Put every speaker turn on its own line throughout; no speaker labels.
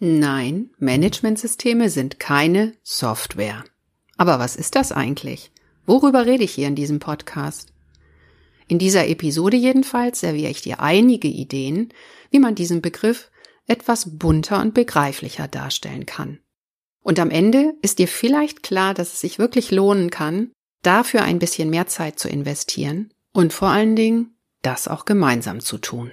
Nein, Managementsysteme sind keine Software. Aber was ist das eigentlich? Worüber rede ich hier in diesem Podcast? In dieser Episode jedenfalls serviere ich dir einige Ideen, wie man diesen Begriff etwas bunter und begreiflicher darstellen kann. Und am Ende ist dir vielleicht klar, dass es sich wirklich lohnen kann, dafür ein bisschen mehr Zeit zu investieren und vor allen Dingen das auch gemeinsam zu tun.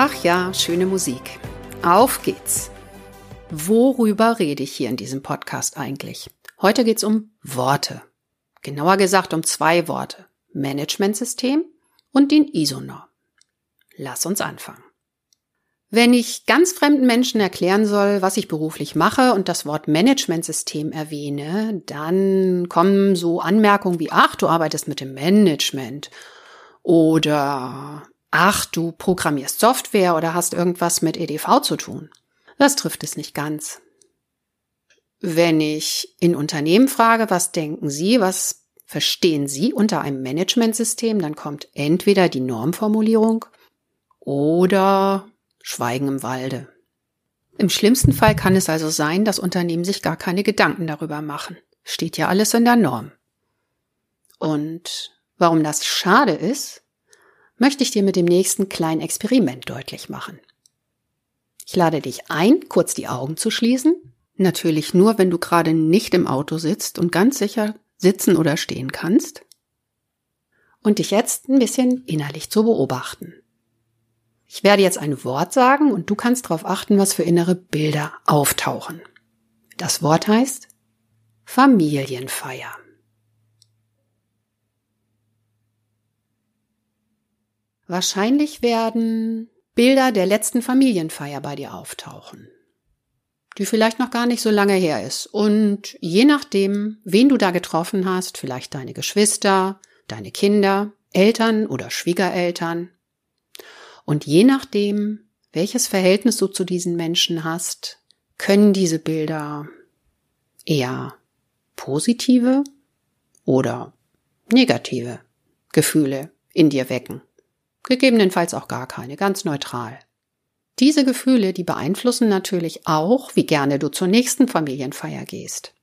Ach ja, schöne Musik. Auf geht's. Worüber rede ich hier in diesem Podcast eigentlich? Heute geht's um Worte. Genauer gesagt um zwei Worte. Managementsystem und den ISO-Norm. Lass uns anfangen. Wenn ich ganz fremden Menschen erklären soll, was ich beruflich mache und das Wort Managementsystem erwähne, dann kommen so Anmerkungen wie, ach, du arbeitest mit dem Management oder ach, du programmierst Software oder hast irgendwas mit EDV zu tun. Das trifft es nicht ganz. Wenn ich in Unternehmen frage, was denken Sie, was verstehen Sie unter einem Managementsystem, dann kommt entweder die Normformulierung oder Schweigen im Walde. Im schlimmsten Fall kann es also sein, dass Unternehmen sich gar keine Gedanken darüber machen. Steht ja alles in der Norm. Und warum das schade ist, möchte ich dir mit dem nächsten kleinen Experiment deutlich machen. Ich lade dich ein, kurz die Augen zu schließen. Natürlich nur, wenn du gerade nicht im Auto sitzt und ganz sicher sitzen oder stehen kannst. Und dich jetzt ein bisschen innerlich zu beobachten. Ich werde jetzt ein Wort sagen und du kannst darauf achten, was für innere Bilder auftauchen. Das Wort heißt Familienfeier. Wahrscheinlich werden Bilder der letzten Familienfeier bei dir auftauchen, die vielleicht noch gar nicht so lange her ist. Und je nachdem, wen du da getroffen hast, vielleicht deine Geschwister, deine Kinder, Eltern oder Schwiegereltern, und je nachdem, welches Verhältnis du zu diesen Menschen hast, können diese Bilder eher positive oder negative Gefühle in dir wecken gegebenenfalls auch gar keine, ganz neutral. Diese Gefühle, die beeinflussen natürlich auch, wie gerne du zur nächsten Familienfeier gehst.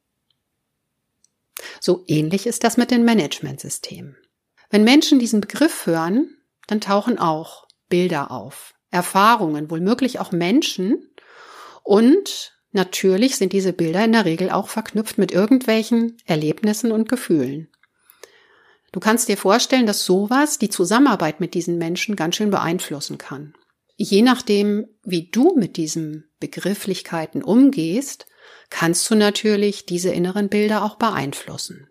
So ähnlich ist das mit den Managementsystemen. Wenn Menschen diesen Begriff hören, dann tauchen auch Bilder auf, Erfahrungen, wohlmöglich auch Menschen und natürlich sind diese Bilder in der Regel auch verknüpft mit irgendwelchen Erlebnissen und Gefühlen. Du kannst dir vorstellen, dass sowas die Zusammenarbeit mit diesen Menschen ganz schön beeinflussen kann. Je nachdem, wie du mit diesen Begrifflichkeiten umgehst, kannst du natürlich diese inneren Bilder auch beeinflussen.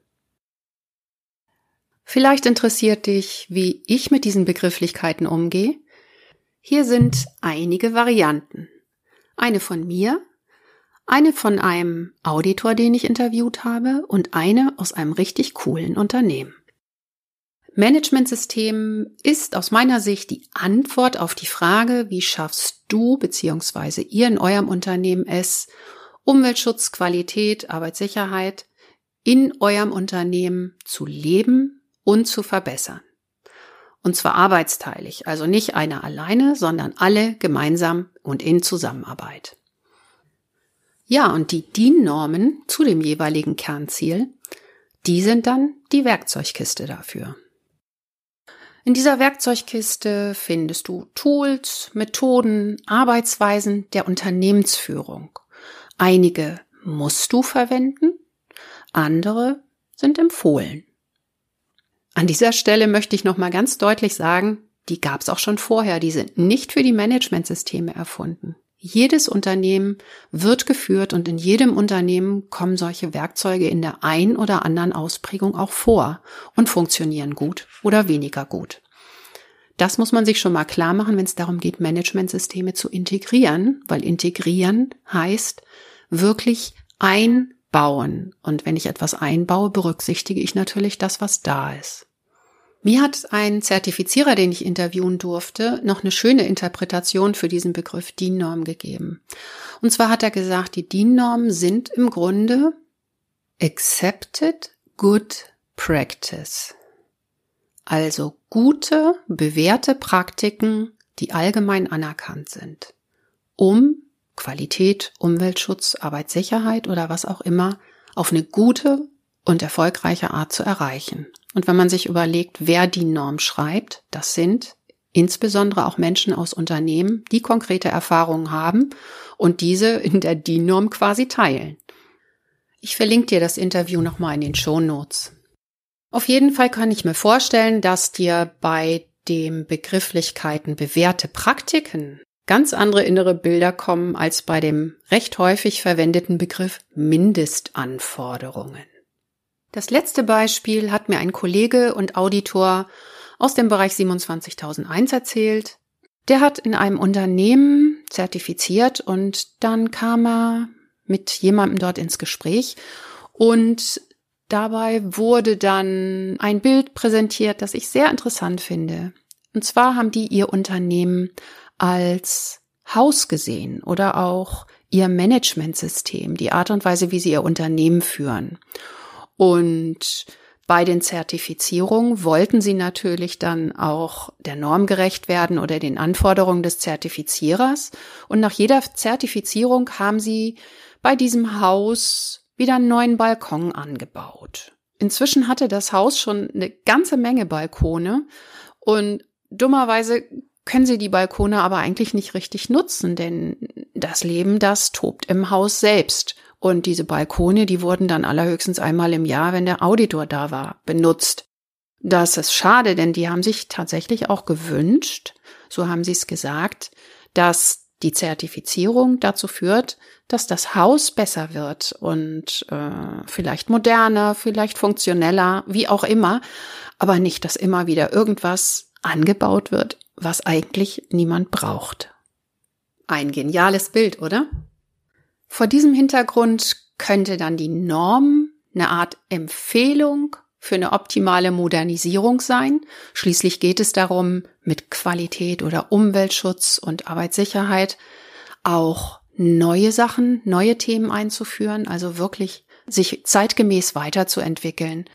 Vielleicht interessiert dich, wie ich mit diesen Begrifflichkeiten umgehe. Hier sind einige Varianten. Eine von mir, eine von einem Auditor, den ich interviewt habe und eine aus einem richtig coolen Unternehmen. Managementsystem ist aus meiner Sicht die Antwort auf die Frage, wie schaffst du bzw. ihr in eurem Unternehmen es, Umweltschutz, Qualität, Arbeitssicherheit in eurem Unternehmen zu leben und zu verbessern. Und zwar arbeitsteilig, also nicht einer alleine, sondern alle gemeinsam und in Zusammenarbeit. Ja, und die DIN-Normen zu dem jeweiligen Kernziel, die sind dann die Werkzeugkiste dafür. In dieser Werkzeugkiste findest du Tools, Methoden, Arbeitsweisen der Unternehmensführung. Einige musst du verwenden, andere sind empfohlen. An dieser Stelle möchte ich noch mal ganz deutlich sagen, die gab es auch schon vorher, die sind nicht für die Managementsysteme erfunden. Jedes Unternehmen wird geführt und in jedem Unternehmen kommen solche Werkzeuge in der ein oder anderen Ausprägung auch vor und funktionieren gut oder weniger gut. Das muss man sich schon mal klar machen, wenn es darum geht, Managementsysteme zu integrieren, weil integrieren heißt wirklich einbauen. Und wenn ich etwas einbaue, berücksichtige ich natürlich das, was da ist. Mir hat ein Zertifizierer, den ich interviewen durfte, noch eine schöne Interpretation für diesen Begriff DIN-Norm gegeben. Und zwar hat er gesagt, die DIN-Normen sind im Grunde accepted good practice. Also gute, bewährte Praktiken, die allgemein anerkannt sind, um Qualität, Umweltschutz, Arbeitssicherheit oder was auch immer auf eine gute und erfolgreiche Art zu erreichen. Und wenn man sich überlegt, wer die Norm schreibt, das sind insbesondere auch Menschen aus Unternehmen, die konkrete Erfahrungen haben und diese in der DIN-Norm quasi teilen. Ich verlinke dir das Interview nochmal in den Show Notes. Auf jeden Fall kann ich mir vorstellen, dass dir bei dem Begrifflichkeiten bewährte Praktiken ganz andere innere Bilder kommen als bei dem recht häufig verwendeten Begriff Mindestanforderungen. Das letzte Beispiel hat mir ein Kollege und Auditor aus dem Bereich 27001 erzählt. Der hat in einem Unternehmen zertifiziert und dann kam er mit jemandem dort ins Gespräch und dabei wurde dann ein Bild präsentiert, das ich sehr interessant finde. Und zwar haben die ihr Unternehmen als Haus gesehen oder auch ihr Managementsystem, die Art und Weise, wie sie ihr Unternehmen führen. Und bei den Zertifizierungen wollten sie natürlich dann auch der Norm gerecht werden oder den Anforderungen des Zertifizierers. Und nach jeder Zertifizierung haben sie bei diesem Haus wieder einen neuen Balkon angebaut. Inzwischen hatte das Haus schon eine ganze Menge Balkone und dummerweise können sie die Balkone aber eigentlich nicht richtig nutzen, denn das Leben, das tobt im Haus selbst. Und diese Balkone, die wurden dann allerhöchstens einmal im Jahr, wenn der Auditor da war, benutzt. Das ist schade, denn die haben sich tatsächlich auch gewünscht, so haben sie es gesagt, dass die Zertifizierung dazu führt, dass das Haus besser wird und äh, vielleicht moderner, vielleicht funktioneller, wie auch immer, aber nicht, dass immer wieder irgendwas angebaut wird, was eigentlich niemand braucht. Ein geniales Bild, oder? Vor diesem Hintergrund könnte dann die Norm eine Art Empfehlung für eine optimale Modernisierung sein. Schließlich geht es darum, mit Qualität oder Umweltschutz und Arbeitssicherheit auch neue Sachen, neue Themen einzuführen, also wirklich sich zeitgemäß weiterzuentwickeln.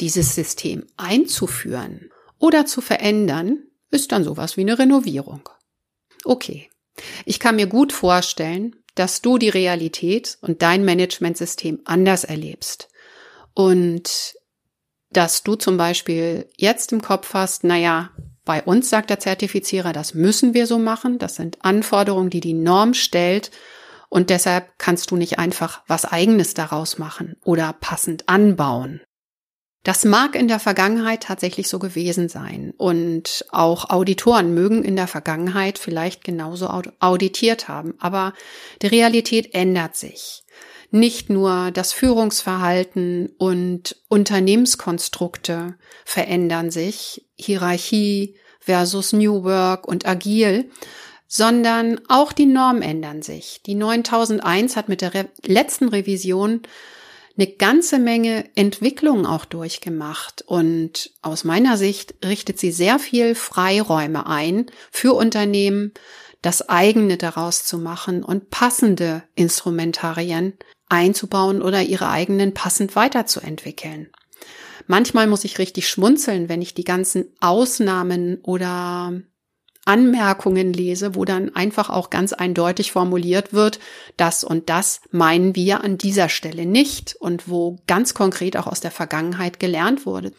Dieses System einzuführen oder zu verändern, ist dann sowas wie eine Renovierung. Okay. Ich kann mir gut vorstellen, dass du die Realität und dein Managementsystem anders erlebst. Und dass du zum Beispiel jetzt im Kopf hast, naja, bei uns sagt der Zertifizierer, das müssen wir so machen. Das sind Anforderungen, die die Norm stellt. Und deshalb kannst du nicht einfach was eigenes daraus machen oder passend anbauen. Das mag in der Vergangenheit tatsächlich so gewesen sein. Und auch Auditoren mögen in der Vergangenheit vielleicht genauso auditiert haben. Aber die Realität ändert sich. Nicht nur das Führungsverhalten und Unternehmenskonstrukte verändern sich, Hierarchie versus New Work und Agil, sondern auch die Normen ändern sich. Die 9001 hat mit der letzten Revision eine ganze Menge Entwicklung auch durchgemacht und aus meiner Sicht richtet sie sehr viel Freiräume ein für Unternehmen, das eigene daraus zu machen und passende Instrumentarien einzubauen oder ihre eigenen passend weiterzuentwickeln. Manchmal muss ich richtig schmunzeln, wenn ich die ganzen Ausnahmen oder Anmerkungen lese, wo dann einfach auch ganz eindeutig formuliert wird, das und das meinen wir an dieser Stelle nicht und wo ganz konkret auch aus der Vergangenheit gelernt wurde.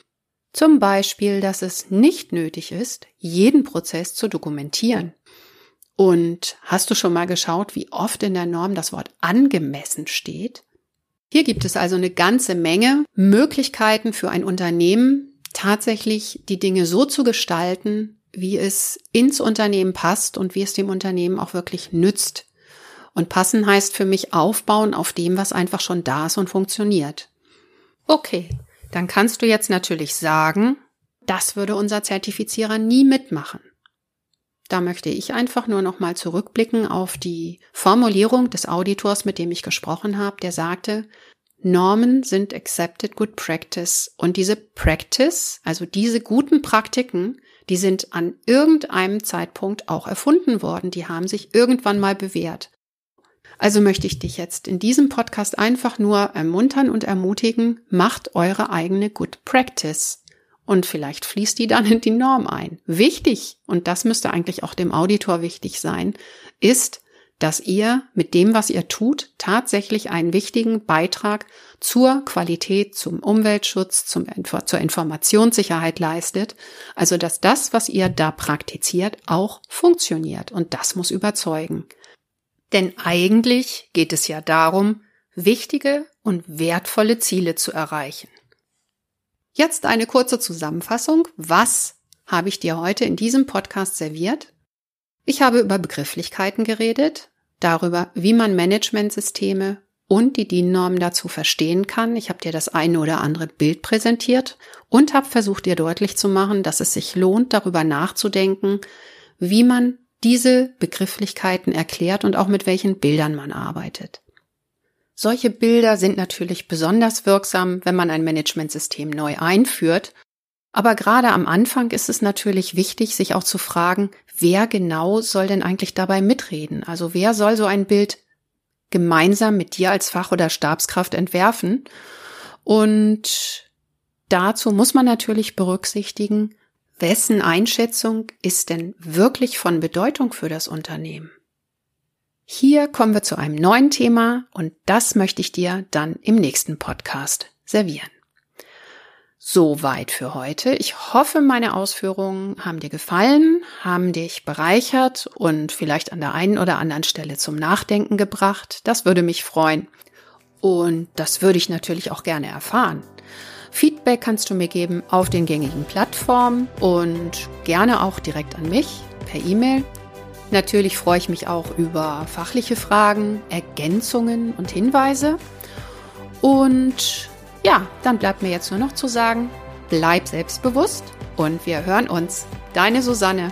Zum Beispiel, dass es nicht nötig ist, jeden Prozess zu dokumentieren. Und hast du schon mal geschaut, wie oft in der Norm das Wort angemessen steht? Hier gibt es also eine ganze Menge Möglichkeiten für ein Unternehmen, tatsächlich die Dinge so zu gestalten, wie es ins Unternehmen passt und wie es dem Unternehmen auch wirklich nützt. Und passen heißt für mich aufbauen auf dem, was einfach schon da ist und funktioniert. Okay, dann kannst du jetzt natürlich sagen, das würde unser Zertifizierer nie mitmachen. Da möchte ich einfach nur noch mal zurückblicken auf die Formulierung des Auditors, mit dem ich gesprochen habe, der sagte, Normen sind accepted good practice und diese Practice, also diese guten Praktiken, die sind an irgendeinem Zeitpunkt auch erfunden worden, die haben sich irgendwann mal bewährt. Also möchte ich dich jetzt in diesem Podcast einfach nur ermuntern und ermutigen, macht eure eigene Good Practice. Und vielleicht fließt die dann in die Norm ein. Wichtig, und das müsste eigentlich auch dem Auditor wichtig sein, ist, dass ihr mit dem, was ihr tut, tatsächlich einen wichtigen Beitrag zur Qualität, zum Umweltschutz, zum, zur Informationssicherheit leistet. Also, dass das, was ihr da praktiziert, auch funktioniert. Und das muss überzeugen. Denn eigentlich geht es ja darum, wichtige und wertvolle Ziele zu erreichen. Jetzt eine kurze Zusammenfassung. Was habe ich dir heute in diesem Podcast serviert? Ich habe über Begrifflichkeiten geredet, darüber, wie man Managementsysteme und die DIN-Normen dazu verstehen kann. Ich habe dir das eine oder andere Bild präsentiert und habe versucht, dir deutlich zu machen, dass es sich lohnt, darüber nachzudenken, wie man diese Begrifflichkeiten erklärt und auch mit welchen Bildern man arbeitet. Solche Bilder sind natürlich besonders wirksam, wenn man ein Managementsystem neu einführt. Aber gerade am Anfang ist es natürlich wichtig, sich auch zu fragen, wer genau soll denn eigentlich dabei mitreden? Also wer soll so ein Bild gemeinsam mit dir als Fach- oder Stabskraft entwerfen? Und dazu muss man natürlich berücksichtigen, wessen Einschätzung ist denn wirklich von Bedeutung für das Unternehmen? Hier kommen wir zu einem neuen Thema und das möchte ich dir dann im nächsten Podcast servieren. Soweit für heute. Ich hoffe, meine Ausführungen haben dir gefallen, haben dich bereichert und vielleicht an der einen oder anderen Stelle zum Nachdenken gebracht. Das würde mich freuen. Und das würde ich natürlich auch gerne erfahren. Feedback kannst du mir geben auf den gängigen Plattformen und gerne auch direkt an mich per E-Mail Natürlich freue ich mich auch über fachliche Fragen, Ergänzungen und Hinweise. Und ja, dann bleibt mir jetzt nur noch zu sagen, bleib selbstbewusst und wir hören uns. Deine Susanne.